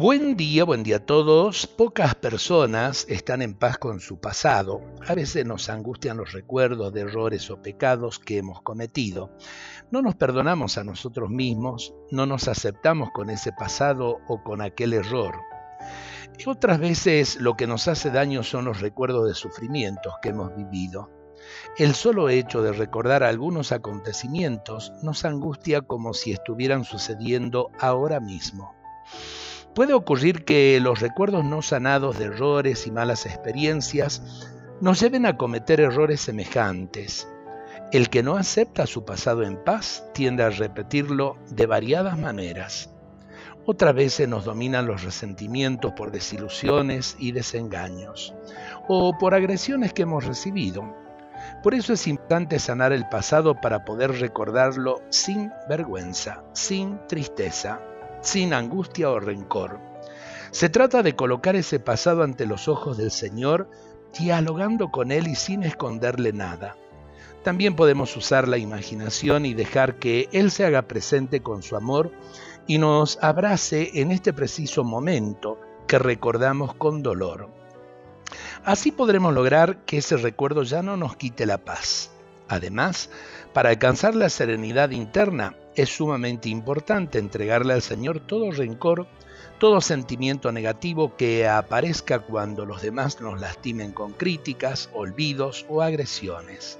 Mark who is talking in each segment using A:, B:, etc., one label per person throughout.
A: Buen día, buen día a todos. Pocas personas están en paz con su pasado. A veces nos angustian los recuerdos de errores o pecados que hemos cometido. No nos perdonamos a nosotros mismos, no nos aceptamos con ese pasado o con aquel error. Y otras veces lo que nos hace daño son los recuerdos de sufrimientos que hemos vivido. El solo hecho de recordar algunos acontecimientos nos angustia como si estuvieran sucediendo ahora mismo. Puede ocurrir que los recuerdos no sanados de errores y malas experiencias nos lleven a cometer errores semejantes. El que no acepta su pasado en paz tiende a repetirlo de variadas maneras. Otras veces nos dominan los resentimientos por desilusiones y desengaños, o por agresiones que hemos recibido. Por eso es importante sanar el pasado para poder recordarlo sin vergüenza, sin tristeza, sin angustia o rencor. Se trata de colocar ese pasado ante los ojos del Señor, dialogando con Él y sin esconderle nada. También podemos usar la imaginación y dejar que Él se haga presente con su amor y nos abrace en este preciso momento que recordamos con dolor. Así podremos lograr que ese recuerdo ya no nos quite la paz. Además, para alcanzar la serenidad interna es sumamente importante entregarle al Señor todo rencor, todo sentimiento negativo que aparezca cuando los demás nos lastimen con críticas, olvidos o agresiones.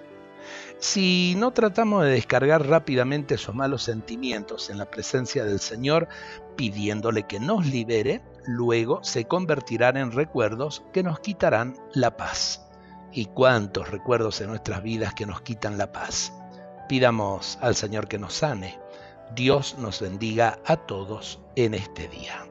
A: Si no tratamos de descargar rápidamente esos malos sentimientos en la presencia del Señor, pidiéndole que nos libere, luego se convertirán en recuerdos que nos quitarán la paz. ¿Y cuántos recuerdos en nuestras vidas que nos quitan la paz? Pidamos al Señor que nos sane. Dios nos bendiga a todos en este día.